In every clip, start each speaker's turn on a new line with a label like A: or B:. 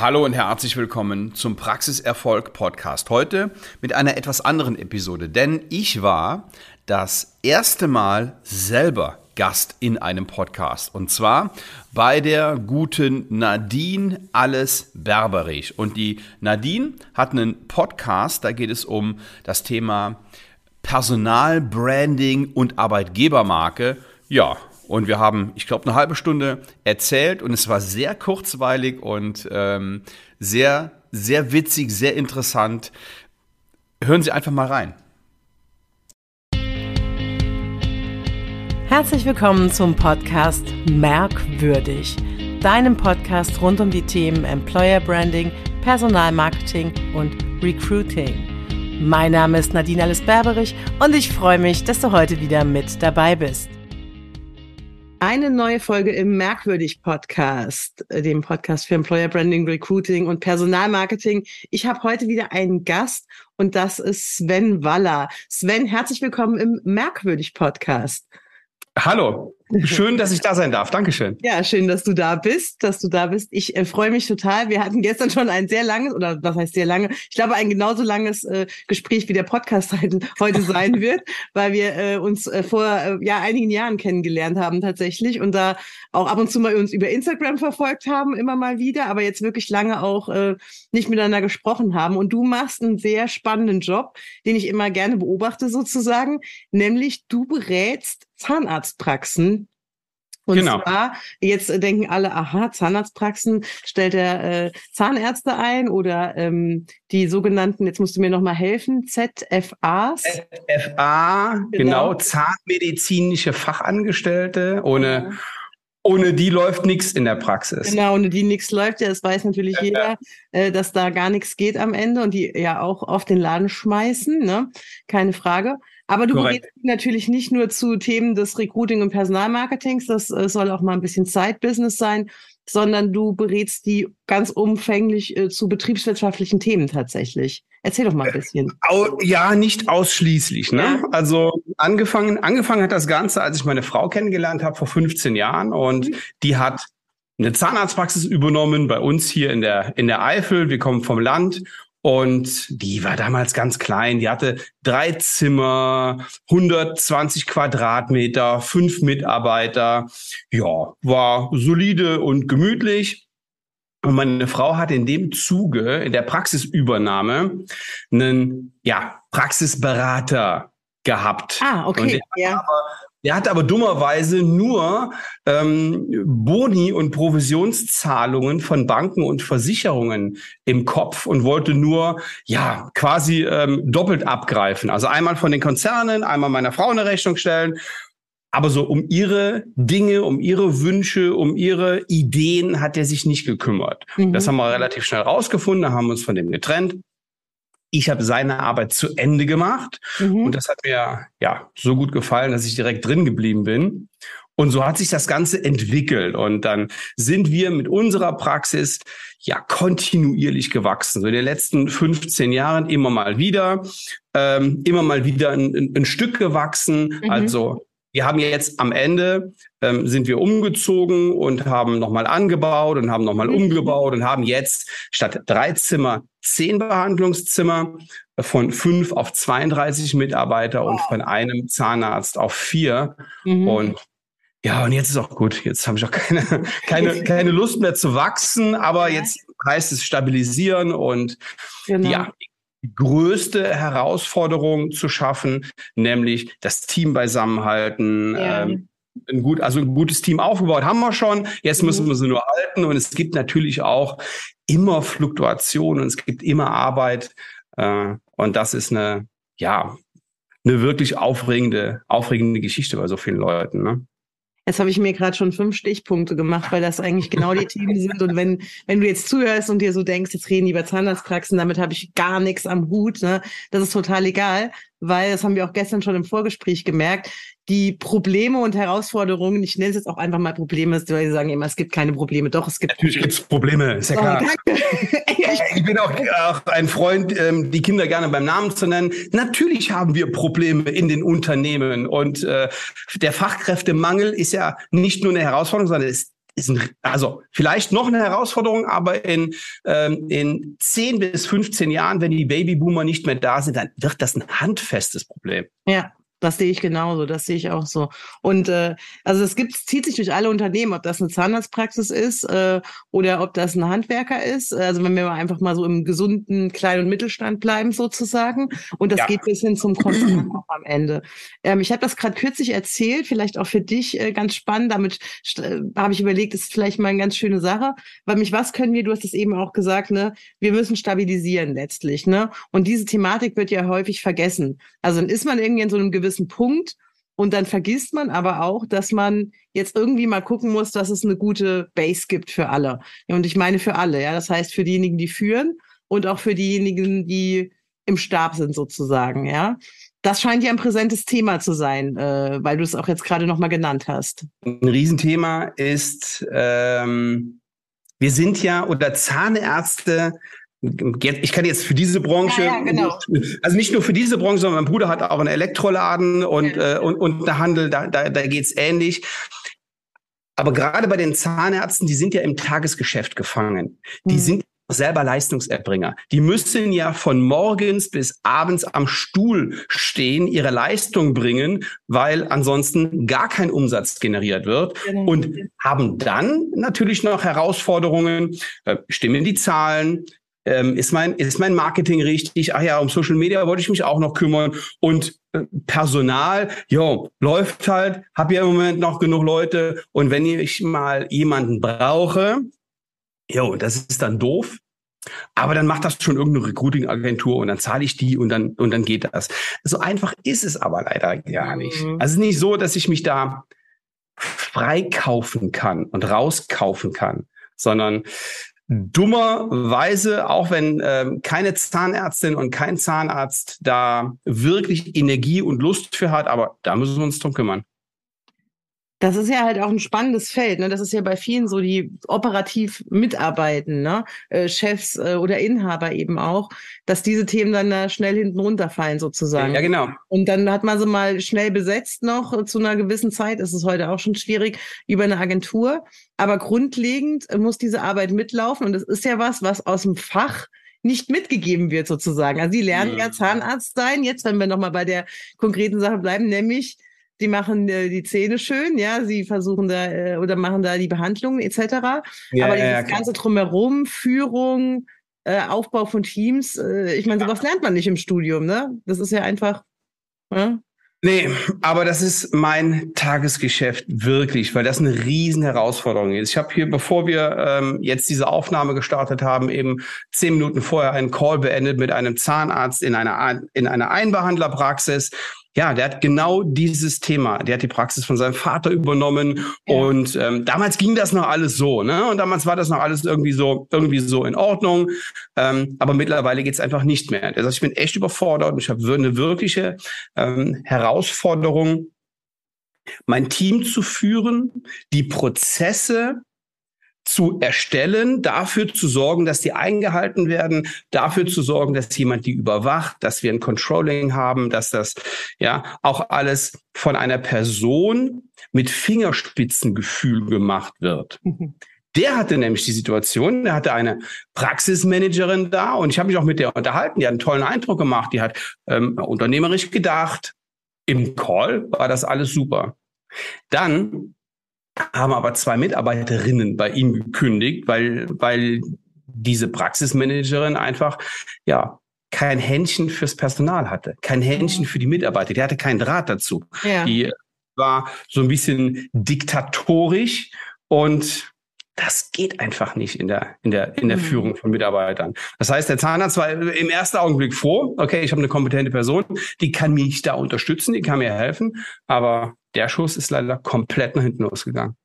A: Hallo und herzlich willkommen zum Praxiserfolg Podcast. Heute mit einer etwas anderen Episode, denn ich war das erste Mal selber Gast in einem Podcast und zwar bei der guten Nadine Alles Berberich. Und die Nadine hat einen Podcast, da geht es um das Thema Personalbranding und Arbeitgebermarke. Ja, und wir haben, ich glaube, eine halbe Stunde erzählt und es war sehr kurzweilig und ähm, sehr, sehr witzig, sehr interessant. Hören Sie einfach mal rein.
B: Herzlich willkommen zum Podcast Merkwürdig, deinem Podcast rund um die Themen Employer Branding, Personalmarketing und Recruiting. Mein Name ist Nadine Alice Berberich und ich freue mich, dass du heute wieder mit dabei bist. Eine neue Folge im Merkwürdig Podcast, äh, dem Podcast für Employer Branding, Recruiting und Personalmarketing. Ich habe heute wieder einen Gast und das ist Sven Waller. Sven, herzlich willkommen im Merkwürdig Podcast.
A: Hallo, schön, dass ich da sein darf. Dankeschön.
B: Ja, schön, dass du da bist, dass du da bist. Ich äh, freue mich total. Wir hatten gestern schon ein sehr langes, oder was heißt sehr lange? Ich glaube, ein genauso langes äh, Gespräch wie der Podcast heute, heute sein wird, weil wir äh, uns äh, vor äh, ja einigen Jahren kennengelernt haben tatsächlich und da auch ab und zu mal uns über Instagram verfolgt haben, immer mal wieder, aber jetzt wirklich lange auch äh, nicht miteinander gesprochen haben. Und du machst einen sehr spannenden Job, den ich immer gerne beobachte sozusagen, nämlich du berätst Zahnarztpraxen. Und genau. zwar, jetzt denken alle, aha, Zahnarztpraxen, stellt er äh, Zahnärzte ein oder ähm, die sogenannten, jetzt musst du mir nochmal helfen, ZFAs?
A: ZFA, genau, genau zahnmedizinische Fachangestellte, ohne, ohne die läuft nichts in der Praxis.
B: Genau, ohne die nichts läuft. Ja, das weiß natürlich ja, jeder, äh, dass da gar nichts geht am Ende und die ja auch auf den Laden schmeißen, ne? Keine Frage. Aber du Korrekt. berätst natürlich nicht nur zu Themen des Recruiting und Personalmarketings, das äh, soll auch mal ein bisschen Side-Business sein, sondern du berätst die ganz umfänglich äh, zu betriebswirtschaftlichen Themen tatsächlich. Erzähl doch mal ein bisschen.
A: Ja, nicht ausschließlich. Ne? Ja. Also angefangen, angefangen hat das Ganze, als ich meine Frau kennengelernt habe vor 15 Jahren und mhm. die hat eine Zahnarztpraxis übernommen bei uns hier in der in der Eifel. Wir kommen vom Land und die war damals ganz klein. Die hatte drei Zimmer, 120 Quadratmeter, fünf Mitarbeiter. Ja, war solide und gemütlich. Und meine Frau hat in dem Zuge, in der Praxisübernahme, einen ja, Praxisberater gehabt.
B: Ah, okay.
A: ja. Aber der hat aber dummerweise nur ähm, Boni und Provisionszahlungen von Banken und Versicherungen im Kopf und wollte nur ja quasi ähm, doppelt abgreifen. Also einmal von den Konzernen, einmal meiner Frau eine Rechnung stellen. Aber so um ihre Dinge, um ihre Wünsche, um ihre Ideen hat er sich nicht gekümmert. Mhm. Das haben wir relativ schnell rausgefunden, haben uns von dem getrennt ich habe seine Arbeit zu Ende gemacht mhm. und das hat mir ja so gut gefallen, dass ich direkt drin geblieben bin. Und so hat sich das Ganze entwickelt und dann sind wir mit unserer Praxis ja kontinuierlich gewachsen. So in den letzten 15 Jahren immer mal wieder, ähm, immer mal wieder ein, ein Stück gewachsen. Mhm. Also wir haben jetzt am Ende ähm, sind wir umgezogen und haben nochmal angebaut und haben nochmal mhm. umgebaut und haben jetzt statt drei Zimmer zehn Behandlungszimmer von fünf auf 32 Mitarbeiter wow. und von einem Zahnarzt auf vier. Mhm. Und ja, und jetzt ist auch gut. Jetzt habe ich auch keine, keine, keine Lust mehr zu wachsen, aber jetzt heißt es stabilisieren und genau. ja, größte Herausforderung zu schaffen, nämlich das Team beisammenhalten. Ja. Ähm, ein gut, also ein gutes Team aufgebaut haben wir schon. Jetzt müssen mhm. wir sie nur halten. Und es gibt natürlich auch immer Fluktuationen und es gibt immer Arbeit. Äh, und das ist eine, ja, eine wirklich aufregende, aufregende Geschichte bei so vielen Leuten. Ne?
B: Jetzt habe ich mir gerade schon fünf Stichpunkte gemacht, weil das eigentlich genau die Themen sind. Und wenn, wenn du jetzt zuhörst und dir so denkst, jetzt reden die über Zahnarztpraxen, damit habe ich gar nichts am Hut, ne? das ist total egal, weil das haben wir auch gestern schon im Vorgespräch gemerkt die Probleme und Herausforderungen, ich nenne es jetzt auch einfach mal Probleme, weil sie sagen immer, es gibt keine Probleme. Doch, es gibt
A: Natürlich gibt es Probleme, ist ja oh, klar. ich bin auch, auch ein Freund, ähm, die Kinder gerne beim Namen zu nennen. Natürlich haben wir Probleme in den Unternehmen und äh, der Fachkräftemangel ist ja nicht nur eine Herausforderung, sondern es ist ein, also vielleicht noch eine Herausforderung, aber in, ähm, in 10 bis 15 Jahren, wenn die Babyboomer nicht mehr da sind, dann wird das ein handfestes Problem.
B: Ja, das sehe ich genauso, das sehe ich auch so. Und äh, also es gibt, zieht sich durch alle Unternehmen, ob das eine Zahnarztpraxis ist äh, oder ob das ein Handwerker ist. Also wenn wir einfach mal so im gesunden Klein- und Mittelstand bleiben sozusagen. Und das ja. geht bis hin zum Konzern am Ende. Ähm, ich habe das gerade kürzlich erzählt, vielleicht auch für dich äh, ganz spannend. Damit äh, habe ich überlegt, ist vielleicht mal eine ganz schöne Sache. Weil mich, was können wir, du hast es eben auch gesagt, ne, wir müssen stabilisieren letztlich. Ne? Und diese Thematik wird ja häufig vergessen. Also dann ist man irgendwie in so einem gewissen gewissen Punkt. Und dann vergisst man aber auch, dass man jetzt irgendwie mal gucken muss, dass es eine gute Base gibt für alle. Und ich meine für alle, ja. Das heißt für diejenigen, die führen und auch für diejenigen, die im Stab sind sozusagen, ja. Das scheint ja ein präsentes Thema zu sein, äh, weil du es auch jetzt gerade nochmal genannt hast.
A: Ein Riesenthema ist, ähm, wir sind ja oder Zahnärzte ich kann jetzt für diese Branche, ja, ja, genau. also nicht nur für diese Branche, sondern mein Bruder hat auch einen Elektroladen und, ja. äh, und, und der Handel, da, da, da geht's ähnlich. Aber gerade bei den Zahnärzten, die sind ja im Tagesgeschäft gefangen. Die mhm. sind selber Leistungserbringer. Die müssen ja von morgens bis abends am Stuhl stehen, ihre Leistung bringen, weil ansonsten gar kein Umsatz generiert wird genau. und haben dann natürlich noch Herausforderungen, äh, stimmen die Zahlen, ähm, ist, mein, ist mein Marketing richtig? Ach ja, um Social Media wollte ich mich auch noch kümmern. Und äh, Personal, jo, läuft halt, habe ja im Moment noch genug Leute. Und wenn ich mal jemanden brauche, jo, das ist dann doof. Aber dann macht das schon irgendeine Recruiting-Agentur und dann zahle ich die und dann, und dann geht das. So einfach ist es aber leider gar nicht. Mhm. Also es ist nicht so, dass ich mich da freikaufen kann und rauskaufen kann, sondern dummerweise, auch wenn ähm, keine Zahnärztin und kein Zahnarzt da wirklich Energie und Lust für hat, aber da müssen wir uns drum kümmern.
B: Das ist ja halt auch ein spannendes Feld. Ne? Das ist ja bei vielen so, die operativ mitarbeiten, ne? Äh, Chefs äh, oder Inhaber eben auch, dass diese Themen dann da schnell hinten runterfallen sozusagen.
A: Ja, genau.
B: Und dann hat man sie mal schnell besetzt noch äh, zu einer gewissen Zeit. Ist es heute auch schon schwierig über eine Agentur. Aber grundlegend muss diese Arbeit mitlaufen. Und das ist ja was, was aus dem Fach nicht mitgegeben wird sozusagen. Also sie lernen ja, ja Zahnarzt sein. Jetzt, wenn wir nochmal bei der konkreten Sache bleiben, nämlich die machen äh, die Zähne schön, ja, sie versuchen da äh, oder machen da die Behandlungen etc. Ja, Aber dieses ja, ganze drumherum, Führung, äh, Aufbau von Teams, äh, ich meine, sowas lernt man nicht im Studium, ne? Das ist ja einfach.
A: Ja? Nee, aber das ist mein Tagesgeschäft wirklich, weil das eine riesen Herausforderung ist. Ich habe hier, bevor wir ähm, jetzt diese Aufnahme gestartet haben, eben zehn Minuten vorher einen Call beendet mit einem Zahnarzt in einer, in einer Einbehandlerpraxis ja, der hat genau dieses Thema. Der hat die Praxis von seinem Vater übernommen ja. und ähm, damals ging das noch alles so, ne? Und damals war das noch alles irgendwie so, irgendwie so in Ordnung. Ähm, aber mittlerweile geht's einfach nicht mehr. Das heißt, ich bin echt überfordert und ich habe eine wirkliche ähm, Herausforderung, mein Team zu führen, die Prozesse zu erstellen, dafür zu sorgen, dass die eingehalten werden, dafür zu sorgen, dass jemand die überwacht, dass wir ein Controlling haben, dass das ja auch alles von einer Person mit Fingerspitzengefühl gemacht wird. Der hatte nämlich die Situation, der hatte eine Praxismanagerin da und ich habe mich auch mit der unterhalten, die hat einen tollen Eindruck gemacht, die hat ähm, unternehmerisch gedacht. Im Call war das alles super. Dann haben aber zwei Mitarbeiterinnen bei ihm gekündigt, weil, weil diese Praxismanagerin einfach, ja, kein Händchen fürs Personal hatte, kein Händchen für die Mitarbeiter, die hatte keinen Draht dazu. Ja. Die war so ein bisschen diktatorisch und das geht einfach nicht in der, in der, in der mhm. Führung von Mitarbeitern. Das heißt, der Zahnarzt war im ersten Augenblick froh, okay, ich habe eine kompetente Person, die kann mich da unterstützen, die kann mir helfen, aber der Schuss ist leider komplett nach hinten losgegangen.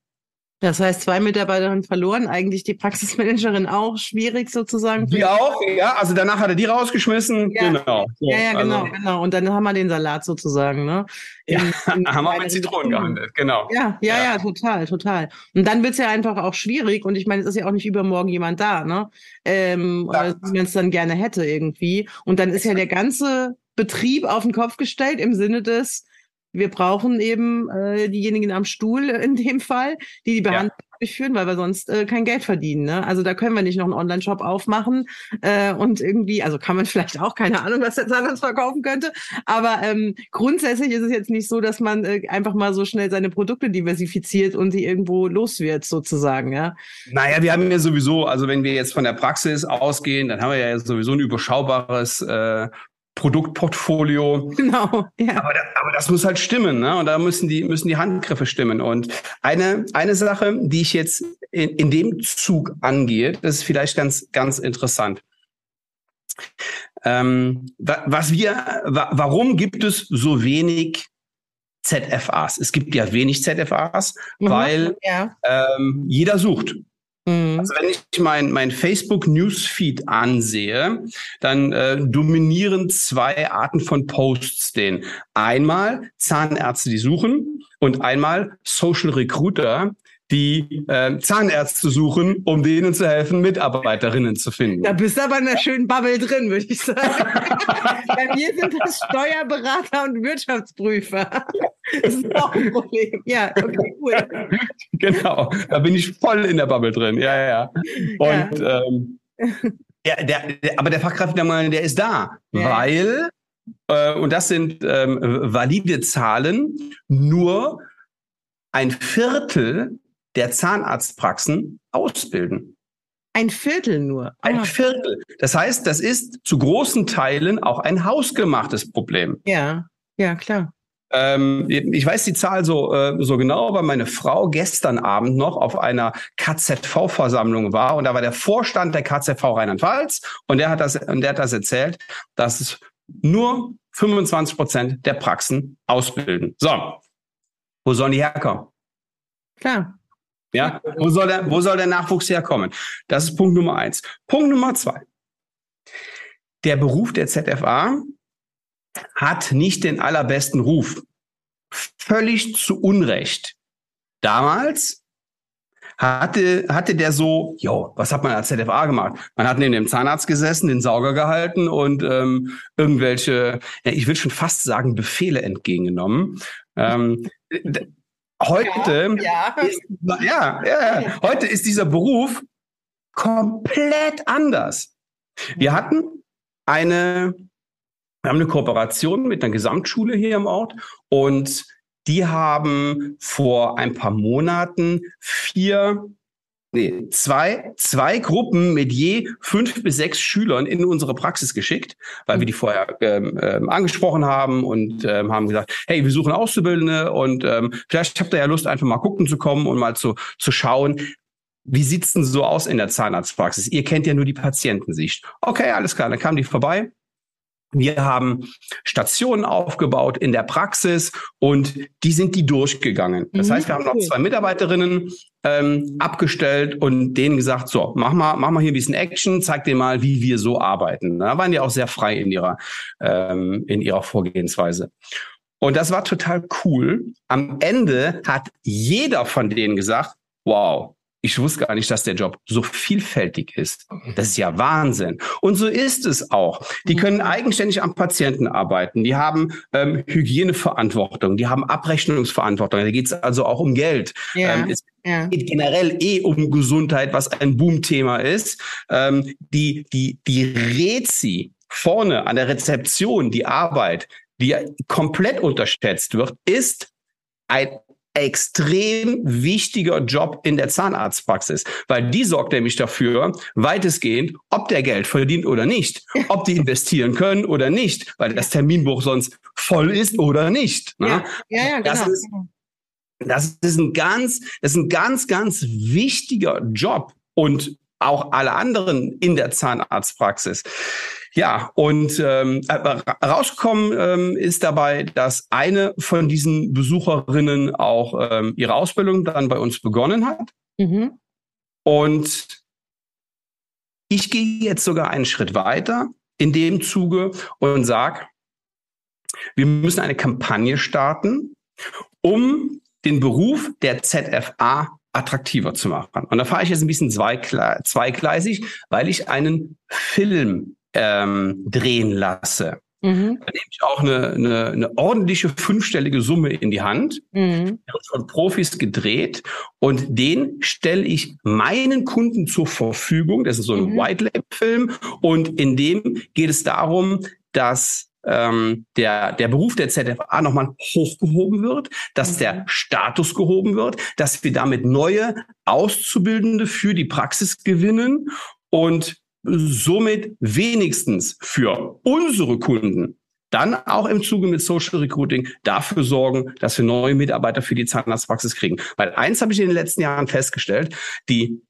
B: Das heißt, zwei Mitarbeiterinnen verloren, eigentlich die Praxismanagerin auch schwierig sozusagen.
A: Die auch, ja. Also danach hat er die rausgeschmissen.
B: Ja. Genau. So, ja, ja, genau, also. genau. Und dann haben wir den Salat sozusagen, ne?
A: In, ja, in haben wir mit Zitronen gehandelt, genau.
B: Ja, ja, ja, ja, total, total. Und dann wird's ja einfach auch schwierig. Und ich meine, es ist ja auch nicht übermorgen jemand da, ne? Ähm, ja. wie man es dann gerne hätte irgendwie. Und dann ist ja der ganze Betrieb auf den Kopf gestellt im Sinne des, wir brauchen eben äh, diejenigen am Stuhl in dem Fall, die die Behandlung ja. durchführen, weil wir sonst äh, kein Geld verdienen. Ne? Also da können wir nicht noch einen Online-Shop aufmachen äh, und irgendwie, also kann man vielleicht auch, keine Ahnung, was der Zahnarzt verkaufen könnte, aber ähm, grundsätzlich ist es jetzt nicht so, dass man äh, einfach mal so schnell seine Produkte diversifiziert und die irgendwo los wird, sozusagen. Ja?
A: Naja, wir haben ja sowieso, also wenn wir jetzt von der Praxis ausgehen, dann haben wir ja sowieso ein überschaubares äh, Produktportfolio. Genau. Ja. Aber, da, aber das muss halt stimmen, ne? Und da müssen die müssen die Handgriffe stimmen. Und eine eine Sache, die ich jetzt in, in dem Zug angehe, das ist vielleicht ganz ganz interessant. Ähm, was wir, warum gibt es so wenig ZFAs? Es gibt ja wenig ZFAs, mhm, weil ja. ähm, jeder sucht. Mhm. Also wenn ich mein, mein Facebook Newsfeed ansehe, dann äh, dominieren zwei Arten von Posts den. Einmal Zahnärzte, die suchen und einmal Social Recruiter, die äh, Zahnärzte suchen, um denen zu helfen, Mitarbeiterinnen zu finden.
B: Da bist du aber in einer schönen Bubble drin, würde ich sagen. Bei mir sind das Steuerberater und Wirtschaftsprüfer. Das ist auch ein Problem. Ja, okay, cool.
A: Genau, da bin ich voll in der Bubble drin. Ja, ja. ja. Und ja. Ähm, ja, der, der, aber der Fachkräftemangel, der ist da, ja. weil äh, und das sind ähm, valide Zahlen, nur ein Viertel der Zahnarztpraxen ausbilden.
B: Ein Viertel nur.
A: Ein. Viertel. Das heißt, das ist zu großen Teilen auch ein hausgemachtes Problem.
B: Ja, ja, klar.
A: Ähm, ich weiß die Zahl so, äh, so genau, aber meine Frau gestern Abend noch auf einer KZV-Versammlung war und da war der Vorstand der KZV Rheinland-Pfalz und der hat das, und der hat das erzählt, dass es nur 25 Prozent der Praxen ausbilden. So. Wo sollen die herkommen?
B: Klar.
A: Ja, wo soll der, wo soll der Nachwuchs herkommen? Das ist Punkt Nummer eins. Punkt Nummer zwei. Der Beruf der ZFA hat nicht den allerbesten Ruf. Völlig zu Unrecht. Damals hatte, hatte der so, jo, was hat man als ZFA gemacht? Man hat neben dem Zahnarzt gesessen, den Sauger gehalten und ähm, irgendwelche, ja, ich will schon fast sagen, Befehle entgegengenommen. Ähm, heute, ja, ja. Ist, ja, ja, heute ist dieser Beruf komplett anders. Wir hatten eine, wir haben eine Kooperation mit einer Gesamtschule hier im Ort und die haben vor ein paar Monaten vier nee, zwei, zwei Gruppen mit je fünf bis sechs Schülern in unsere Praxis geschickt, weil wir die vorher ähm, ähm, angesprochen haben und ähm, haben gesagt, hey, wir suchen Auszubildende und ähm, vielleicht habt ihr ja Lust, einfach mal gucken zu kommen und mal zu, zu schauen, wie sieht's denn so aus in der Zahnarztpraxis? Ihr kennt ja nur die Patientensicht. Okay, alles klar, dann kamen die vorbei wir haben Stationen aufgebaut in der Praxis und die sind die durchgegangen. Das mhm. heißt, wir haben noch zwei Mitarbeiterinnen ähm, abgestellt und denen gesagt, so, mach mal, mach mal hier ein bisschen Action, zeig dir mal, wie wir so arbeiten. Da waren die auch sehr frei in ihrer, ähm, in ihrer Vorgehensweise. Und das war total cool. Am Ende hat jeder von denen gesagt, wow, ich wusste gar nicht, dass der Job so vielfältig ist. Das ist ja Wahnsinn. Und so ist es auch. Die können eigenständig am Patienten arbeiten. Die haben ähm, Hygieneverantwortung. Die haben Abrechnungsverantwortung. Da geht es also auch um Geld. Ja, ähm, es ja. geht generell eh um Gesundheit, was ein Boomthema ist. Ähm, die, die, die Rezi vorne an der Rezeption, die Arbeit, die komplett unterschätzt wird, ist ein extrem wichtiger Job in der Zahnarztpraxis, weil die sorgt nämlich dafür, weitestgehend, ob der Geld verdient oder nicht, ob die investieren können oder nicht, weil das Terminbuch sonst voll ist oder nicht.
B: Ne? Ja, ja, ja
A: das
B: genau.
A: Ist, das ist ein ganz, das ist ein ganz, ganz wichtiger Job und auch alle anderen in der Zahnarztpraxis. Ja, und ähm, rausgekommen ähm, ist dabei, dass eine von diesen Besucherinnen auch ähm, ihre Ausbildung dann bei uns begonnen hat. Mhm. Und ich gehe jetzt sogar einen Schritt weiter in dem Zuge und sage, wir müssen eine Kampagne starten, um den Beruf der ZFA attraktiver zu machen. Und da fahre ich jetzt ein bisschen zweigleisig, weil ich einen Film ähm, drehen lasse. Mhm. Da nehme ich auch eine, eine, eine ordentliche fünfstellige Summe in die Hand, mhm. wird von Profis gedreht und den stelle ich meinen Kunden zur Verfügung. Das ist so ein mhm. White Lab Film und in dem geht es darum, dass ähm, der, der Beruf der ZFA nochmal hochgehoben wird, dass mhm. der Status gehoben wird, dass wir damit neue Auszubildende für die Praxis gewinnen und somit wenigstens für unsere Kunden dann auch im Zuge mit Social Recruiting dafür sorgen, dass wir neue Mitarbeiter für die Zahnarztpraxis kriegen. Weil eins habe ich in den letzten Jahren festgestellt, die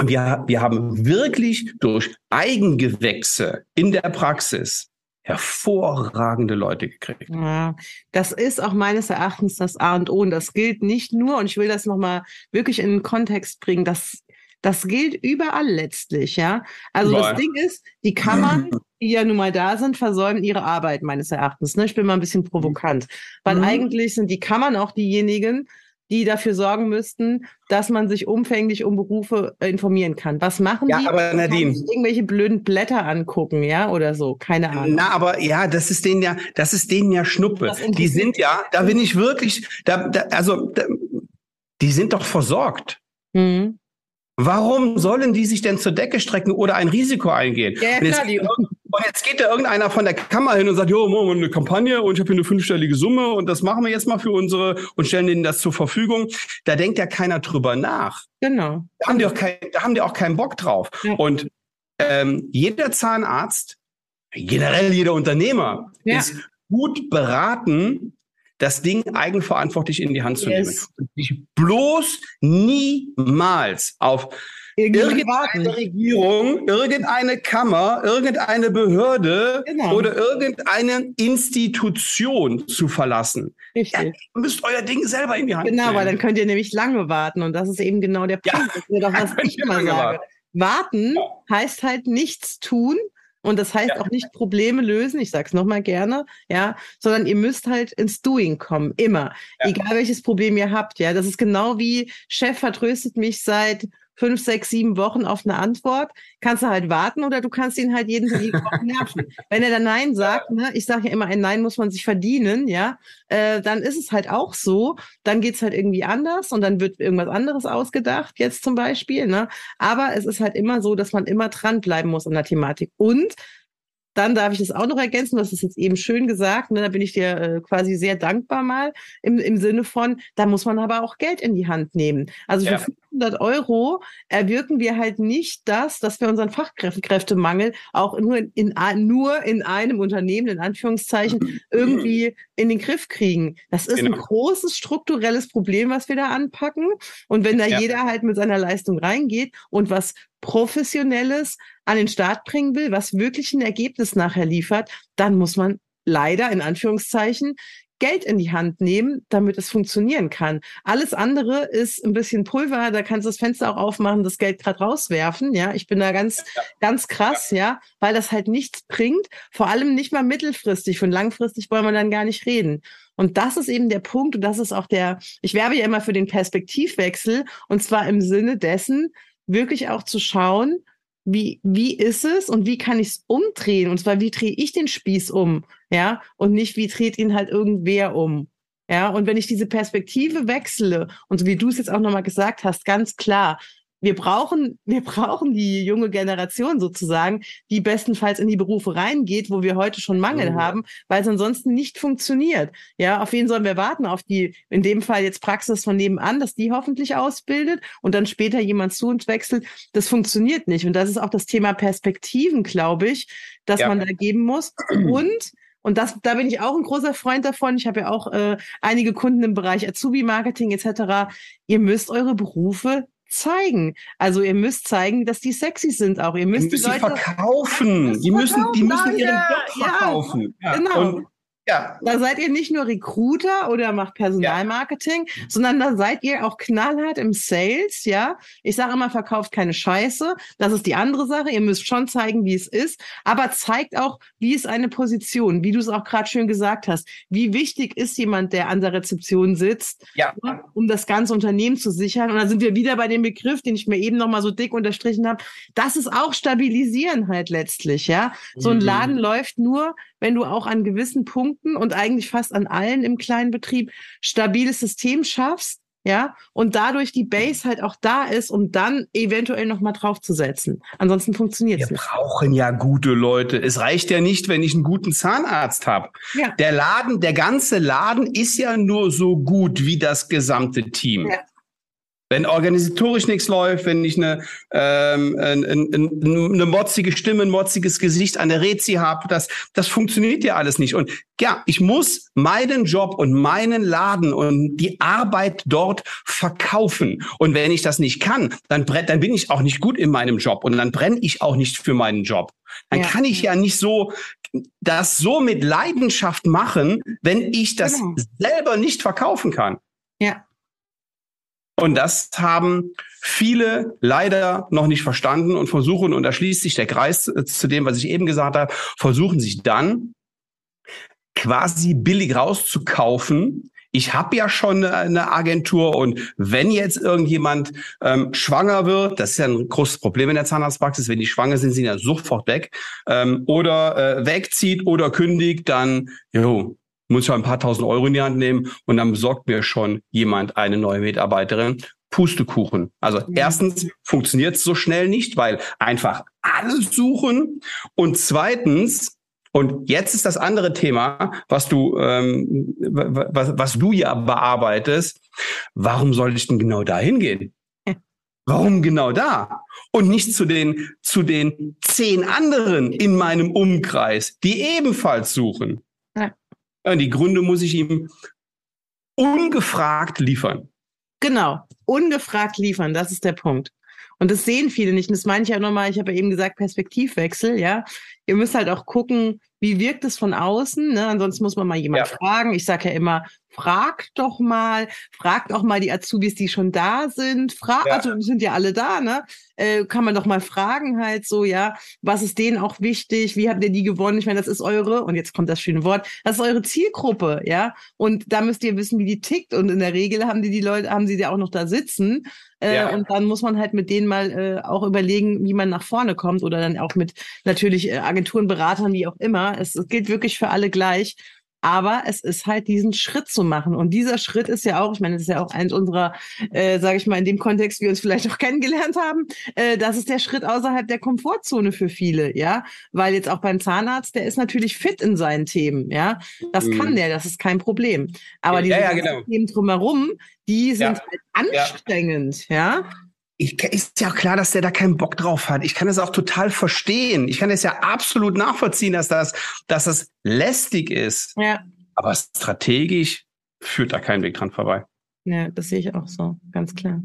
A: wir, wir haben wirklich durch Eigengewächse in der Praxis hervorragende Leute gekriegt.
B: Ja, das ist auch meines Erachtens das A und O. Und das gilt nicht nur, und ich will das nochmal wirklich in den Kontext bringen, das das gilt überall letztlich, ja. Also Boah. das Ding ist, die Kammern, die ja nun mal da sind, versäumen ihre Arbeit meines Erachtens. Ne? Ich bin mal ein bisschen provokant, weil mhm. eigentlich sind die Kammern auch diejenigen, die dafür sorgen müssten, dass man sich umfänglich um Berufe äh, informieren kann. Was machen
A: ja,
B: die?
A: Aber Nadine,
B: irgendwelche blöden Blätter angucken, ja, oder so, keine Ahnung.
A: Na, aber ja, das ist denen ja, das ist denen ja Schnuppe. Die sind ja, da bin ich wirklich, da, da also, da, die sind doch versorgt. Mhm. Warum sollen die sich denn zur Decke strecken oder ein Risiko eingehen? Ja, und, jetzt klar, und, jetzt geht da irgendeiner von der Kammer hin und sagt, jo, wir eine Kampagne und ich habe hier eine fünfstellige Summe und das machen wir jetzt mal für unsere und stellen denen das zur Verfügung. Da denkt ja keiner drüber nach.
B: Genau.
A: Da haben die auch, kein, da haben die auch keinen Bock drauf. Ja. Und ähm, jeder Zahnarzt, generell jeder Unternehmer ja. ist gut beraten, das Ding eigenverantwortlich in die Hand zu yes. nehmen. Und sich bloß niemals auf irgendeine Regierung, irgendeine Kammer, irgendeine Behörde genau. oder irgendeine Institution zu verlassen. Richtig. Ja, ihr müsst euer Ding selber in die Hand
B: genau,
A: nehmen.
B: Genau, weil dann könnt ihr nämlich lange warten und das ist eben genau der Punkt. Ja, das ist doch, was ich immer sage. Warten. Warten heißt halt nichts tun, und das heißt ja. auch nicht Probleme lösen, ich sage es nochmal gerne, ja, sondern ihr müsst halt ins Doing kommen, immer. Ja. Egal welches Problem ihr habt, ja. Das ist genau wie Chef vertröstet mich seit fünf, sechs, sieben Wochen auf eine Antwort, kannst du halt warten oder du kannst ihn halt jeden Tag nerven. Wenn er dann Nein sagt, ne, ich sage ja immer, ein Nein muss man sich verdienen, ja, äh, dann ist es halt auch so, dann geht's halt irgendwie anders und dann wird irgendwas anderes ausgedacht, jetzt zum Beispiel, ne? Aber es ist halt immer so, dass man immer dranbleiben muss an der Thematik. Und dann darf ich das auch noch ergänzen, das ist jetzt eben schön gesagt, ne, da bin ich dir äh, quasi sehr dankbar mal im, im Sinne von, da muss man aber auch Geld in die Hand nehmen. Also für ja. 500 Euro erwirken wir halt nicht das, dass wir unseren Fachkräftemangel auch nur in, in, nur in einem Unternehmen, in Anführungszeichen, irgendwie in den Griff kriegen. Das ist genau. ein großes strukturelles Problem, was wir da anpacken. Und wenn da ja. jeder halt mit seiner Leistung reingeht und was Professionelles an den Start bringen will, was wirklich ein Ergebnis nachher liefert, dann muss man leider in Anführungszeichen Geld in die Hand nehmen, damit es funktionieren kann. Alles andere ist ein bisschen Pulver, da kannst du das Fenster auch aufmachen, das Geld gerade rauswerfen. Ja, ich bin da ganz, ganz krass, ja, weil das halt nichts bringt, vor allem nicht mal mittelfristig. Von langfristig wollen wir dann gar nicht reden. Und das ist eben der Punkt und das ist auch der, ich werbe ja immer für den Perspektivwechsel und zwar im Sinne dessen, wirklich auch zu schauen, wie, wie ist es und wie kann ich es umdrehen? Und zwar, wie drehe ich den Spieß um? Ja, und nicht, wie dreht ihn halt irgendwer um? Ja, und wenn ich diese Perspektive wechsle, und so wie du es jetzt auch nochmal gesagt hast, ganz klar, wir brauchen, wir brauchen die junge Generation sozusagen, die bestenfalls in die Berufe reingeht, wo wir heute schon Mangel oh. haben, weil es ansonsten nicht funktioniert. Ja, auf wen sollen wir warten? Auf die, in dem Fall jetzt Praxis von nebenan, dass die hoffentlich ausbildet und dann später jemand zu uns wechselt. Das funktioniert nicht. Und das ist auch das Thema Perspektiven, glaube ich, dass ja. man da geben muss. Und und das, da bin ich auch ein großer Freund davon. Ich habe ja auch äh, einige Kunden im Bereich Azubi-Marketing etc. Ihr müsst eure Berufe zeigen. Also ihr müsst zeigen, dass die sexy sind auch. Ihr müsst,
A: die,
B: die Leute
A: verkaufen. Die müssen, die müssen ihren Job verkaufen.
B: Ja, genau. Und Ja. Da seid ihr nicht nur Recruiter oder macht Personalmarketing, ja. sondern da seid ihr auch knallhart im Sales, ja. Ich sage immer, verkauft keine Scheiße. Das ist die andere Sache. Ihr müsst schon zeigen, wie es ist, aber zeigt auch, wie ist eine Position, wie du es auch gerade schön gesagt hast. Wie wichtig ist jemand, der an der Rezeption sitzt, ja. um das ganze Unternehmen zu sichern? Und da sind wir wieder bei dem Begriff, den ich mir eben nochmal so dick unterstrichen habe. Das ist auch stabilisieren halt letztlich, ja. So ein mhm. Laden läuft nur, wenn du auch an gewissen Punkten und eigentlich fast an allen im kleinen Betrieb stabiles System schaffst, ja, und dadurch die Base halt auch da ist, um dann eventuell noch mal draufzusetzen. Ansonsten funktioniert es
A: nicht. Wir brauchen ja gute Leute. Es reicht ja nicht, wenn ich einen guten Zahnarzt habe. Ja. Der Laden, der ganze Laden ist ja nur so gut wie das gesamte Team. Ja. Wenn organisatorisch nichts läuft, wenn ich eine, ähm, eine, eine motzige Stimme, ein motziges Gesicht an der Rezi habe, das, das funktioniert ja alles nicht. Und ja, ich muss meinen Job und meinen Laden und die Arbeit dort verkaufen. Und wenn ich das nicht kann, dann, dann bin ich auch nicht gut in meinem Job und dann brenne ich auch nicht für meinen Job. Dann ja. kann ich ja nicht so das so mit Leidenschaft machen, wenn ich das genau. selber nicht verkaufen kann.
B: Ja.
A: Und das haben viele leider noch nicht verstanden und versuchen, und da schließt sich der Kreis zu dem, was ich eben gesagt habe, versuchen sich dann quasi billig rauszukaufen. Ich habe ja schon eine Agentur und wenn jetzt irgendjemand ähm, schwanger wird, das ist ja ein großes Problem in der Zahnarztpraxis, wenn die schwanger sind, sind ja sofort weg ähm, oder äh, wegzieht oder kündigt, dann jo, muss ich ein paar tausend Euro in die Hand nehmen und dann besorgt mir schon jemand eine neue Mitarbeiterin. Pustekuchen. Also ja. erstens funktioniert es so schnell nicht, weil einfach alle suchen. Und zweitens, und jetzt ist das andere Thema, was du, ähm, was, was du ja bearbeitest. Warum soll ich denn genau da hingehen? Warum genau da? Und nicht zu den, zu den zehn anderen in meinem Umkreis, die ebenfalls suchen. Die Gründe muss ich ihm ungefragt liefern.
B: Genau, ungefragt liefern, das ist der Punkt. Und das sehen viele nicht. Und das meine ich ja nochmal, ich habe ja eben gesagt, Perspektivwechsel, ja. Ihr müsst halt auch gucken, wie wirkt es von außen? Ne? Ansonsten muss man mal jemand ja. fragen. Ich sage ja immer, fragt doch mal, fragt auch mal die Azubis, die schon da sind. Frag, ja. also sind ja alle da, ne? Äh, kann man doch mal fragen halt so, ja, was ist denen auch wichtig? Wie habt ihr die gewonnen? Ich meine, das ist eure, und jetzt kommt das schöne Wort, das ist eure Zielgruppe, ja. Und da müsst ihr wissen, wie die tickt. Und in der Regel haben die die Leute, haben sie ja auch noch da sitzen. Äh, ja. Und dann muss man halt mit denen mal äh, auch überlegen, wie man nach vorne kommt oder dann auch mit natürlich äh, Agenturen, Beratern, wie auch immer. Es, es gilt wirklich für alle gleich. Aber es ist halt diesen Schritt zu machen. Und dieser Schritt ist ja auch, ich meine, das ist ja auch eins unserer, äh, sage ich mal, in dem Kontext, wie wir uns vielleicht auch kennengelernt haben, äh, das ist der Schritt außerhalb der Komfortzone für viele, ja. Weil jetzt auch beim Zahnarzt, der ist natürlich fit in seinen Themen, ja. Das mhm. kann der, das ist kein Problem. Aber diese ja, ja, genau. Themen drumherum, die sind ja. halt anstrengend, ja
A: ich, ist ja auch klar, dass der da keinen Bock drauf hat. Ich kann das auch total verstehen. Ich kann es ja absolut nachvollziehen, dass das, dass das lästig ist. Ja. Aber strategisch führt da kein Weg dran vorbei.
B: Ja, das sehe ich auch so, ganz klar.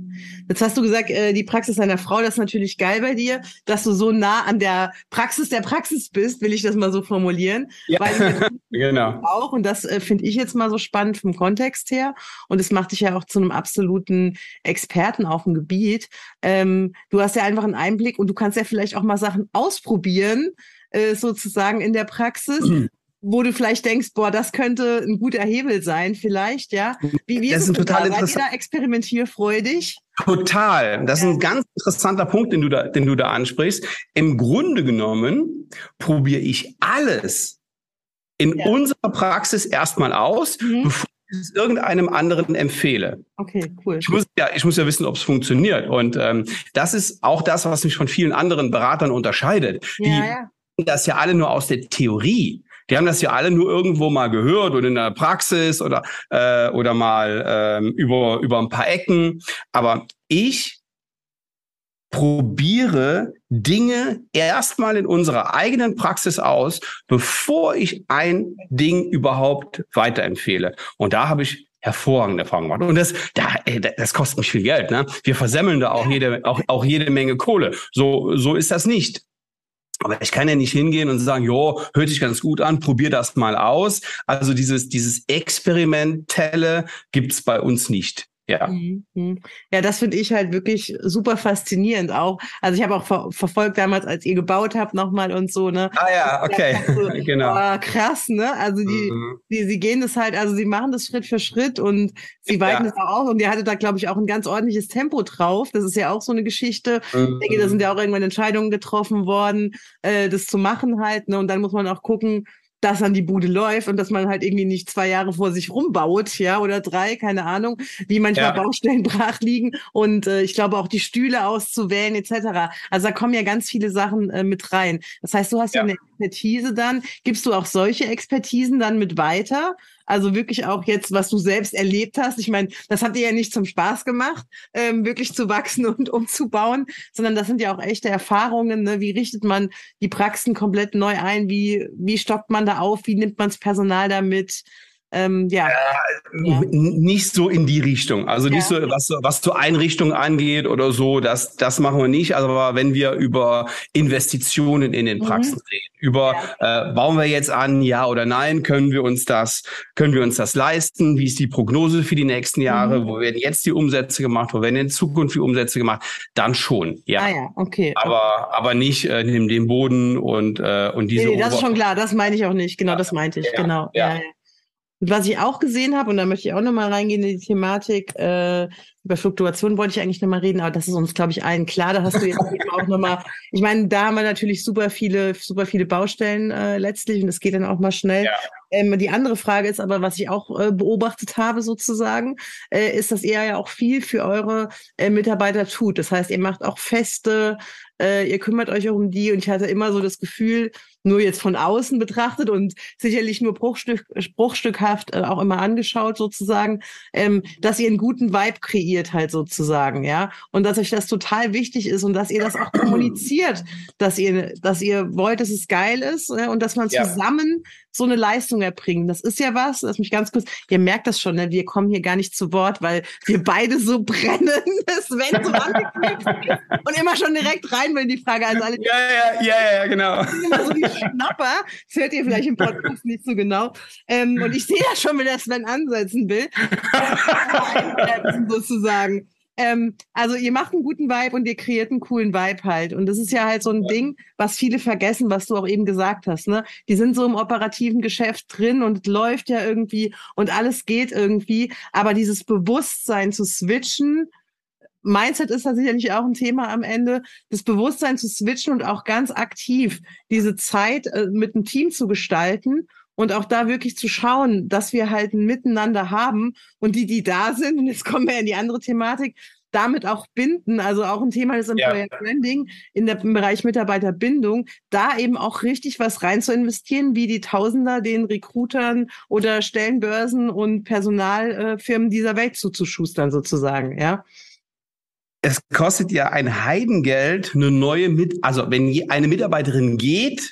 B: Jetzt hast du gesagt, äh, die Praxis deiner Frau, das ist natürlich geil bei dir, dass du so nah an der Praxis der Praxis bist, will ich das mal so formulieren. Ja, Weil genau. Auch, und das äh, finde ich jetzt mal so spannend vom Kontext her. Und es macht dich ja auch zu einem absoluten Experten auf dem Gebiet. Ähm, du hast ja einfach einen Einblick und du kannst ja vielleicht auch mal Sachen ausprobieren, äh, sozusagen in der Praxis, wo du vielleicht denkst, boah, das könnte ein guter Hebel sein, vielleicht, ja?
A: Wie, wie das ist, ist total da? Seid ihr
B: da experimentierfreudig?
A: Total. Das ja. ist ein ganz interessanter Punkt, den du da, den du da ansprichst. Im Grunde genommen probiere ich alles in ja. unserer Praxis erstmal aus, mhm. bevor ich es irgendeinem anderen empfehle.
B: Okay, cool.
A: Ich muss ja, ich muss ja wissen, ob es funktioniert. Und ähm, das ist auch das, was mich von vielen anderen Beratern unterscheidet. Ja, Die das ja alle nur aus der Theorie. Die haben das ja alle nur irgendwo mal gehört oder in der Praxis oder, äh, oder mal ähm, über, über ein paar Ecken. Aber ich probiere Dinge erstmal in unserer eigenen Praxis aus, bevor ich ein Ding überhaupt weiterempfehle. Und da habe ich hervorragende Erfahrungen gemacht. Und das, da, das kostet mich viel Geld. Ne? Wir versemmeln da auch jede, auch, auch jede Menge Kohle. So, so ist das nicht. Aber ich kann ja nicht hingehen und sagen, jo, hört sich ganz gut an, probier das mal aus. Also dieses, dieses Experimentelle gibt's bei uns nicht. Ja. Mhm,
B: mhm. Ja, das finde ich halt wirklich super faszinierend auch. Also ich habe auch ver verfolgt damals, als ihr gebaut habt nochmal und so, ne?
A: Ah ja, okay. So, genau.
B: Oh, krass, ne? Also die, mhm. die, sie gehen das halt, also sie machen das Schritt für Schritt und sie weiten ja. das auch aus und ihr hattet da, glaube ich, auch ein ganz ordentliches Tempo drauf. Das ist ja auch so eine Geschichte. Mhm. Ich denke, da sind ja auch irgendwann Entscheidungen getroffen worden, äh, das zu machen halt, ne? Und dann muss man auch gucken, dass an die Bude läuft und dass man halt irgendwie nicht zwei Jahre vor sich rumbaut, ja, oder drei, keine Ahnung, wie manchmal ja. Baustellen brach liegen und äh, ich glaube auch die Stühle auszuwählen etc. Also da kommen ja ganz viele Sachen äh, mit rein. Das heißt, du hast ja, ja eine Expertise dann. Gibst du auch solche Expertisen dann mit weiter? Also wirklich auch jetzt, was du selbst erlebt hast. Ich meine, das hat dir ja nicht zum Spaß gemacht, ähm, wirklich zu wachsen und umzubauen, sondern das sind ja auch echte Erfahrungen. Ne? Wie richtet man die Praxen komplett neu ein? Wie, wie stockt man da auf? Wie nimmt man das Personal damit?
A: Ähm, ja. Äh, ja. Nicht so in die Richtung. Also nicht ja. so, was, was so Einrichtungen angeht oder so, das, das machen wir nicht. Aber wenn wir über Investitionen in den mhm. Praxen mhm. reden, über ja. äh, bauen wir jetzt an, ja oder nein, können wir uns das, können wir uns das leisten? Wie ist die Prognose für die nächsten Jahre? Mhm. Wo werden jetzt die Umsätze gemacht? Wo werden in Zukunft die Umsätze gemacht? Dann schon, ja.
B: Ah ja, okay.
A: Aber, aber nicht äh, neben dem Boden und, äh, und diese.
B: Nee, nee das ist schon klar, das meine ich auch nicht. Genau, das meinte ich, genau. ja. ja. Was ich auch gesehen habe, und da möchte ich auch nochmal reingehen in die Thematik, äh, über Fluktuation wollte ich eigentlich nochmal reden, aber das ist uns, glaube ich, allen klar. Da hast du jetzt eben auch nochmal, ich meine, da haben wir natürlich super viele, super viele Baustellen äh, letztlich und es geht dann auch mal schnell. Ja. Ähm, die andere Frage ist aber, was ich auch äh, beobachtet habe sozusagen, äh, ist, dass ihr ja auch viel für eure äh, Mitarbeiter tut. Das heißt, ihr macht auch Feste, äh, ihr kümmert euch auch um die und ich hatte immer so das Gefühl, nur jetzt von außen betrachtet und sicherlich nur Bruchstück, bruchstückhaft äh, auch immer angeschaut sozusagen, ähm, dass ihr einen guten Vibe kreiert halt sozusagen, ja, und dass euch das total wichtig ist und dass ihr das auch kommuniziert, dass ihr, dass ihr wollt, dass es geil ist äh, und dass man ja. zusammen so eine Leistung erbringen. Das ist ja was, lass mich ganz kurz, ihr merkt das schon, ne? wir kommen hier gar nicht zu Wort, weil wir beide so brennen, dass wenn so und immer schon direkt rein will die Frage als alle.
A: Ja, ja, ja, ja, genau.
B: Immer so die Schnapper, das hört ihr vielleicht im Podcast nicht so genau. Ähm, und ich sehe das schon, wenn der Sven ansetzen will. sozusagen. Ähm, also ihr macht einen guten Vibe und ihr kreiert einen coolen Vibe halt. Und das ist ja halt so ein ja. Ding, was viele vergessen, was du auch eben gesagt hast. Ne? Die sind so im operativen Geschäft drin und läuft ja irgendwie und alles geht irgendwie. Aber dieses Bewusstsein zu switchen, Mindset ist da sicherlich auch ein Thema am Ende, das Bewusstsein zu switchen und auch ganz aktiv diese Zeit äh, mit einem Team zu gestalten und auch da wirklich zu schauen, dass wir halt ein Miteinander haben und die, die da sind, und jetzt kommen wir in die andere Thematik, damit auch binden, also auch ein Thema des Employer ja. Branding in der, im Bereich Mitarbeiterbindung, da eben auch richtig was rein zu investieren, wie die Tausender den Recruitern oder Stellenbörsen und Personalfirmen dieser Welt zuzuschustern sozusagen, ja
A: es kostet ja ein Heidengeld, eine neue mit, also wenn eine Mitarbeiterin geht,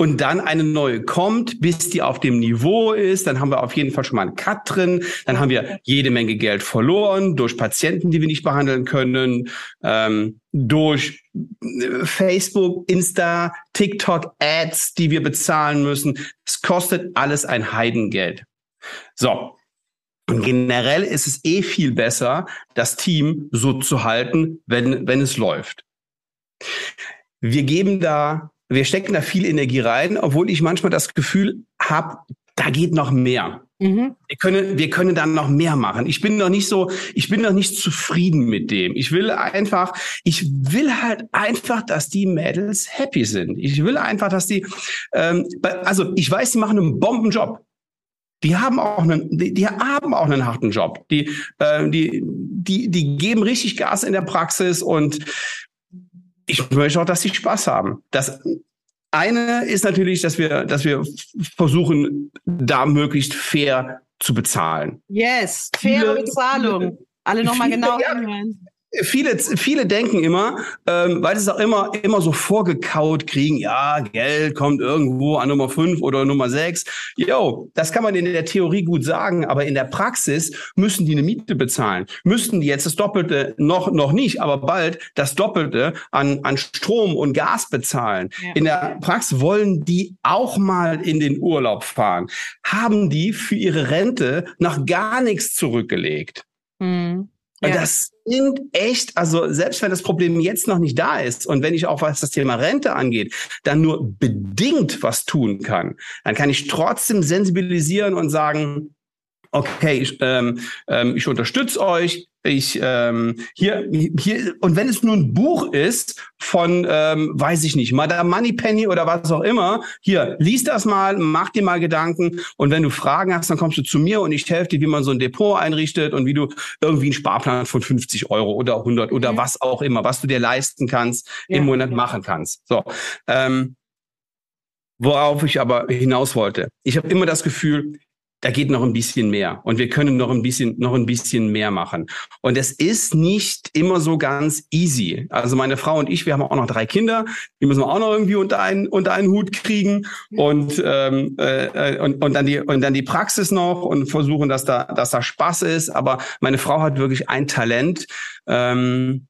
A: und dann eine neue kommt, bis die auf dem Niveau ist, dann haben wir auf jeden Fall schon mal einen Cut drin, dann haben wir jede Menge Geld verloren durch Patienten, die wir nicht behandeln können, ähm, durch äh, Facebook, Insta, TikTok Ads, die wir bezahlen müssen. Es kostet alles ein Heidengeld. So. Und generell ist es eh viel besser, das Team so zu halten, wenn, wenn es läuft. Wir geben da wir stecken da viel Energie rein, obwohl ich manchmal das Gefühl habe, da geht noch mehr. Mhm. Wir können, wir können dann noch mehr machen. Ich bin noch nicht so, ich bin noch nicht zufrieden mit dem. Ich will einfach, ich will halt einfach, dass die Mädels happy sind. Ich will einfach, dass die, ähm, also ich weiß, die machen einen Bombenjob. Die haben auch einen, die, die haben auch einen harten Job. Die, äh, die, die, die geben richtig Gas in der Praxis und ich möchte auch, dass sie Spaß haben. Das eine ist natürlich, dass wir, dass wir versuchen, da möglichst fair zu bezahlen.
B: Yes, faire Bezahlung. Alle nochmal genau ja, hinhören.
A: Viele, viele denken immer, ähm, weil sie es auch immer, immer so vorgekaut kriegen, ja, Geld kommt irgendwo an Nummer fünf oder Nummer sechs. Jo, das kann man in der Theorie gut sagen, aber in der Praxis müssen die eine Miete bezahlen. Müssten die jetzt das Doppelte, noch, noch nicht, aber bald das Doppelte an, an Strom und Gas bezahlen. Ja. In der Praxis wollen die auch mal in den Urlaub fahren. Haben die für ihre Rente noch gar nichts zurückgelegt. Mhm. Und das sind echt, also selbst wenn das Problem jetzt noch nicht da ist und wenn ich auch was das Thema Rente angeht, dann nur bedingt was tun kann, dann kann ich trotzdem sensibilisieren und sagen, okay, ich, ähm, ähm, ich unterstütze euch, ich ähm, hier hier und wenn es nur ein Buch ist von ähm, weiß ich nicht Madame Moneypenny oder was auch immer hier lies das mal mach dir mal Gedanken. Und wenn du Fragen hast dann kommst du zu mir und ich helfe dir wie man so ein Depot einrichtet und wie du irgendwie einen Sparplan von 50 Euro oder 100 oder was auch immer was du dir leisten kannst ja. im Monat machen kannst. So ähm, worauf ich aber hinaus wollte. Ich habe immer das Gefühl da geht noch ein bisschen mehr. Und wir können noch ein bisschen noch ein bisschen mehr machen. Und es ist nicht immer so ganz easy. Also meine Frau und ich wir haben auch noch drei Kinder. Die müssen wir auch noch irgendwie unter einen unter einen Hut kriegen. Und ähm, äh, und, und dann die und dann die Praxis noch und versuchen dass da dass da Spaß ist. Aber meine Frau hat wirklich ein Talent. Ähm,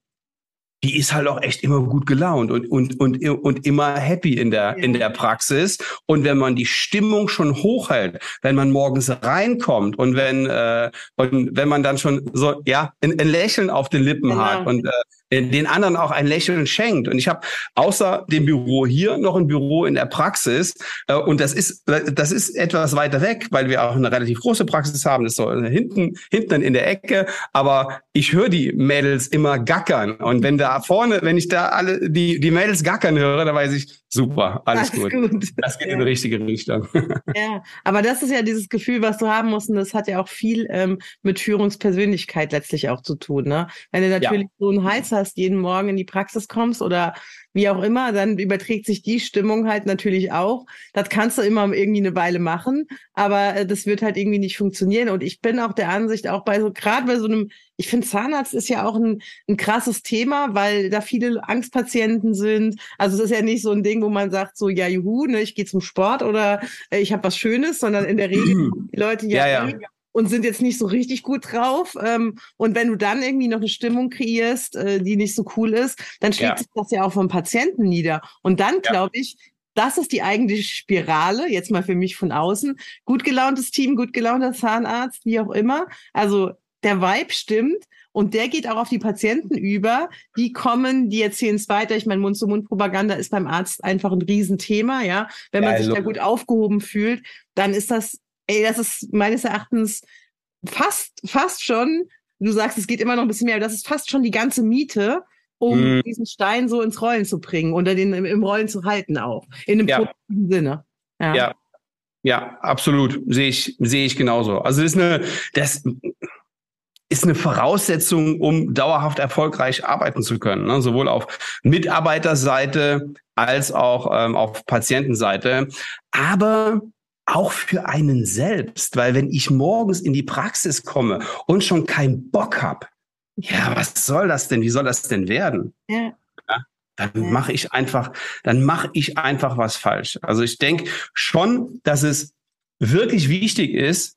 A: die ist halt auch echt immer gut gelaunt und, und, und, und immer happy in der, in der Praxis. Und wenn man die Stimmung schon hochhält, wenn man morgens reinkommt und wenn, äh, und wenn man dann schon so, ja, ein, ein Lächeln auf den Lippen genau. hat und äh, den anderen auch ein Lächeln schenkt. Und ich habe außer dem Büro hier noch ein Büro in der Praxis. Äh, und das ist, das ist etwas weiter weg, weil wir auch eine relativ große Praxis haben. Das ist so hinten, hinten in der Ecke. Aber ich höre die Mädels immer gackern. Und wenn da vorne, wenn ich da alle die, die Mädels gackern höre, dann weiß ich, super, alles, alles gut. gut. Das geht ja. in die richtige Richtung.
B: Ja, aber das ist ja dieses Gefühl, was du haben musst. Und das hat ja auch viel ähm, mit Führungspersönlichkeit letztlich auch zu tun. Ne? Wenn du natürlich ja. so einen Hals hast, jeden Morgen in die Praxis kommst oder wie auch immer, dann überträgt sich die Stimmung halt natürlich auch. Das kannst du immer irgendwie eine Weile machen, aber äh, das wird halt irgendwie nicht funktionieren. Und ich bin auch der Ansicht, auch bei so, gerade bei so einem, ich finde Zahnarzt ist ja auch ein, ein krasses Thema, weil da viele Angstpatienten sind. Also es ist ja nicht so ein Ding, wo man sagt, so, ja, juhu, ne, ich gehe zum Sport oder äh, ich habe was Schönes, sondern in der Regel die Leute ja, ja, ja und sind jetzt nicht so richtig gut drauf. Ähm, und wenn du dann irgendwie noch eine Stimmung kreierst, äh, die nicht so cool ist, dann schlägt ja. sich das ja auch vom Patienten nieder. Und dann glaube ich, das ist die eigentliche Spirale, jetzt mal für mich von außen. Gut gelauntes Team, gut gelaunter Zahnarzt, wie auch immer. Also der Vibe stimmt und der geht auch auf die Patienten über. Die kommen, die erzählen es weiter. Ich meine, Mund-zu-Mund-Propaganda ist beim Arzt einfach ein Riesenthema, ja. Wenn man ja, sich da gut aufgehoben fühlt, dann ist das ey, das ist meines Erachtens fast, fast schon, du sagst, es geht immer noch ein bisschen mehr, aber das ist fast schon die ganze Miete, um mm. diesen Stein so ins Rollen zu bringen oder den im, Rollen zu halten auch. In einem ja. positiven Sinne.
A: Ja. ja. Ja, absolut. Sehe ich, sehe ich genauso. Also das ist eine, das ist eine Voraussetzung, um dauerhaft erfolgreich arbeiten zu können. Ne? Sowohl auf Mitarbeiterseite als auch ähm, auf Patientenseite. Aber auch für einen selbst, weil wenn ich morgens in die Praxis komme und schon keinen Bock habe, ja, was soll das denn? Wie soll das denn werden? Ja. ja dann ja. mache ich einfach, dann mache ich einfach was falsch. Also ich denke schon, dass es wirklich wichtig ist,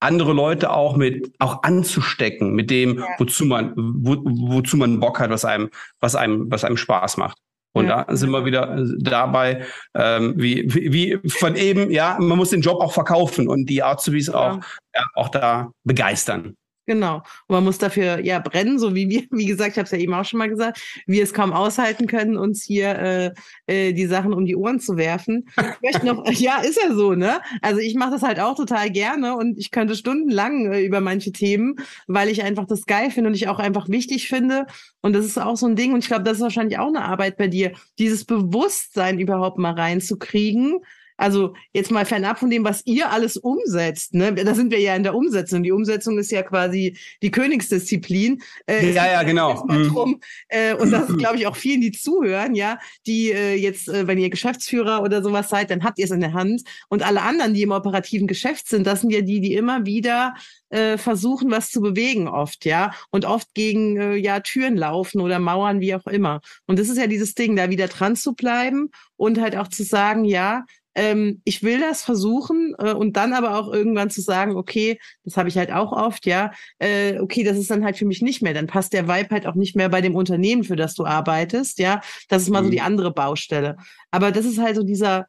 A: andere Leute auch mit auch anzustecken mit dem, ja. wozu man wo, wozu man Bock hat, was einem was einem was einem Spaß macht. Und ja. da sind wir wieder dabei, ähm, wie, wie, wie von eben, ja, man muss den Job auch verkaufen und die Azubis ja. auch, ja, auch da begeistern.
B: Genau. Und man muss dafür ja brennen, so wie wir, wie gesagt, ich habe es ja eben auch schon mal gesagt, wir es kaum aushalten können, uns hier äh, äh, die Sachen um die Ohren zu werfen. Ich möchte noch, ja, ist ja so, ne? Also ich mache das halt auch total gerne und ich könnte stundenlang äh, über manche Themen, weil ich einfach das geil finde und ich auch einfach wichtig finde. Und das ist auch so ein Ding, und ich glaube, das ist wahrscheinlich auch eine Arbeit bei dir, dieses Bewusstsein überhaupt mal reinzukriegen also jetzt mal fernab von dem, was ihr alles umsetzt, ne? Da sind wir ja in der Umsetzung. Die Umsetzung ist ja quasi die Königsdisziplin.
A: Äh, ja, ja, genau.
B: Mhm. Drum, äh, und das ist, glaube ich, auch vielen, die zuhören, ja, die äh, jetzt, äh, wenn ihr Geschäftsführer oder sowas seid, dann habt ihr es in der Hand. Und alle anderen, die im operativen Geschäft sind, das sind ja die, die immer wieder äh, versuchen, was zu bewegen oft, ja, und oft gegen äh, ja Türen laufen oder Mauern, wie auch immer. Und das ist ja dieses Ding, da wieder dran zu bleiben und halt auch zu sagen, ja, ähm, ich will das versuchen äh, und dann aber auch irgendwann zu sagen, okay, das habe ich halt auch oft, ja, äh, okay, das ist dann halt für mich nicht mehr, dann passt der Vibe halt auch nicht mehr bei dem Unternehmen, für das du arbeitest, ja, das ist mal mhm. so die andere Baustelle. Aber das ist halt so dieser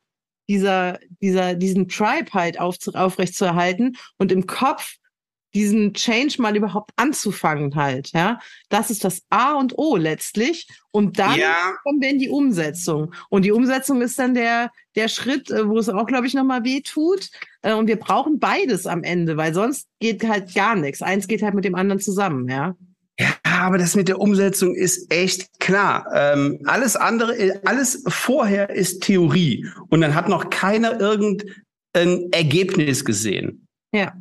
B: dieser, dieser, diesen Tribe halt auf, aufrecht zu erhalten und im Kopf diesen Change mal überhaupt anzufangen halt, ja. Das ist das A und O letztlich. Und dann ja. kommen wir in die Umsetzung. Und die Umsetzung ist dann der, der Schritt, äh, wo es auch, glaube ich, nochmal weh tut. Äh, und wir brauchen beides am Ende, weil sonst geht halt gar nichts. Eins geht halt mit dem anderen zusammen, ja.
A: Ja, aber das mit der Umsetzung ist echt klar. Ähm, alles andere, alles vorher ist Theorie. Und dann hat noch keiner irgendein Ergebnis gesehen.
B: Ja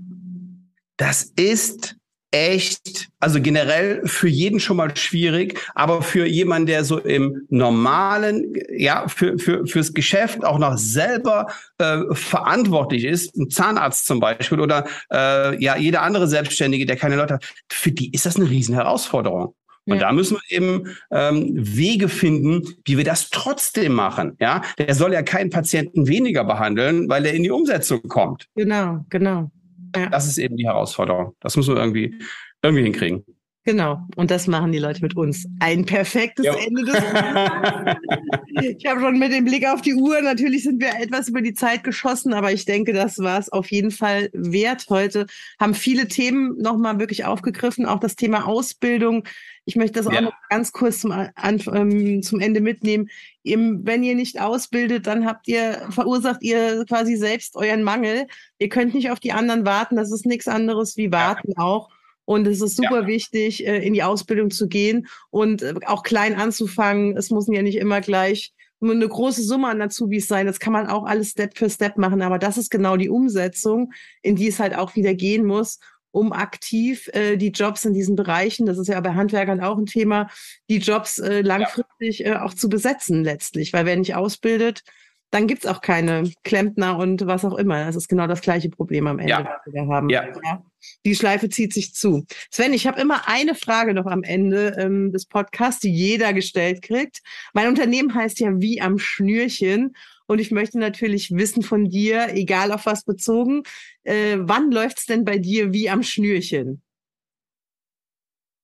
A: das ist echt, also generell für jeden schon mal schwierig, aber für jemanden, der so im normalen, ja, für, für, fürs Geschäft auch noch selber äh, verantwortlich ist, ein Zahnarzt zum Beispiel oder äh, ja, jeder andere Selbstständige, der keine Leute hat, für die ist das eine riesen Herausforderung. Und ja. da müssen wir eben ähm, Wege finden, wie wir das trotzdem machen. Ja, der soll ja keinen Patienten weniger behandeln, weil er in die Umsetzung kommt.
B: Genau, genau.
A: Ja. Das ist eben die Herausforderung. Das müssen wir irgendwie, irgendwie hinkriegen.
B: Genau. Und das machen die Leute mit uns. Ein perfektes jo. Ende des Ich habe schon mit dem Blick auf die Uhr, natürlich sind wir etwas über die Zeit geschossen, aber ich denke, das war es auf jeden Fall wert heute. Haben viele Themen nochmal wirklich aufgegriffen, auch das Thema Ausbildung. Ich möchte das ja. auch noch ganz kurz zum, an, ähm, zum Ende mitnehmen. Eben, wenn ihr nicht ausbildet, dann habt ihr, verursacht ihr quasi selbst euren Mangel. Ihr könnt nicht auf die anderen warten. Das ist nichts anderes wie warten ja. auch. Und es ist super ja. wichtig, äh, in die Ausbildung zu gehen und äh, auch klein anzufangen. Es muss ja nicht immer gleich eine große Summe an Azubis sein. Das kann man auch alles Step für Step machen. Aber das ist genau die Umsetzung, in die es halt auch wieder gehen muss, um aktiv äh, die Jobs in diesen Bereichen, das ist ja bei Handwerkern auch ein Thema, die Jobs äh, langfristig ja. äh, auch zu besetzen letztlich. Weil wer nicht ausbildet, dann gibt's auch keine Klempner und was auch immer. Das ist genau das gleiche Problem am Ende,
A: ja.
B: was wir haben.
A: Ja.
B: ja. Die Schleife zieht sich zu. Sven, ich habe immer eine Frage noch am Ende ähm, des Podcasts, die jeder gestellt kriegt. Mein Unternehmen heißt ja wie am Schnürchen. Und ich möchte natürlich wissen von dir, egal auf was bezogen, äh, wann läuft's denn bei dir wie am Schnürchen?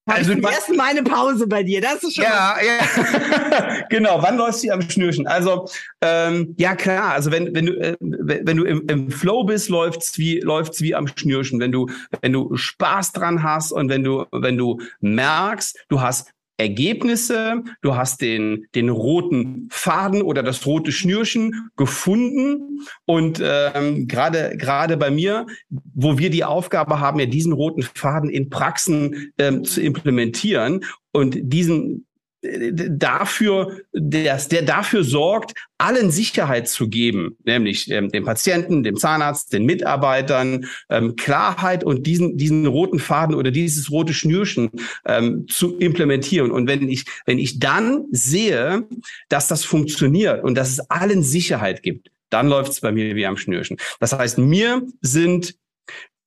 B: also, ich zum ersten Mal eine Pause bei dir, das ist schon.
A: Ja, ja. genau. Wann läufst du am Schnürchen? Also ähm, ja klar. Also wenn wenn du äh, wenn du im, im Flow bist, läuft's wie läuft's wie am Schnürchen. Wenn du wenn du Spaß dran hast und wenn du wenn du merkst, du hast Ergebnisse, du hast den, den roten Faden oder das rote Schnürchen gefunden. Und ähm, gerade gerade bei mir, wo wir die Aufgabe haben, ja diesen roten Faden in Praxen ähm, zu implementieren und diesen dafür, der, der dafür sorgt, allen Sicherheit zu geben, nämlich ähm, dem Patienten, dem Zahnarzt, den Mitarbeitern, ähm, Klarheit und diesen, diesen roten Faden oder dieses rote Schnürchen ähm, zu implementieren. Und wenn ich, wenn ich dann sehe, dass das funktioniert und dass es allen Sicherheit gibt, dann läuft es bei mir wie am Schnürchen. Das heißt, mir sind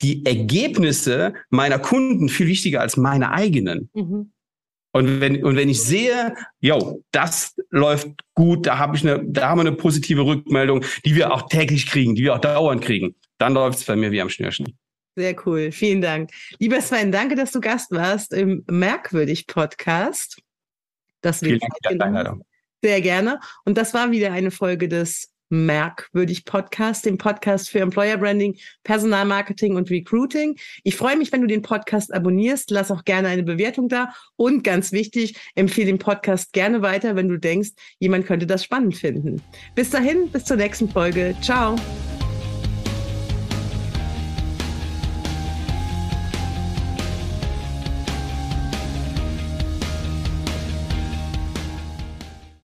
A: die Ergebnisse meiner Kunden viel wichtiger als meine eigenen. Mhm. Und wenn, und wenn ich sehe, yo, das läuft gut, da habe ich eine, da haben wir eine positive Rückmeldung, die wir auch täglich kriegen, die wir auch dauernd kriegen, dann läuft es bei mir wie am Schnürchen.
B: Sehr cool, vielen Dank. Lieber Sven, danke, dass du Gast warst im Merkwürdig Podcast. Das vielen Dank für die Einladung. Sehr gerne. Und das war wieder eine Folge des Merkwürdig Podcast, dem Podcast für Employer Branding, Personalmarketing und Recruiting. Ich freue mich, wenn du den Podcast abonnierst. Lass auch gerne eine Bewertung da. Und ganz wichtig, empfehle den Podcast gerne weiter, wenn du denkst, jemand könnte das spannend finden. Bis dahin, bis zur nächsten Folge. Ciao.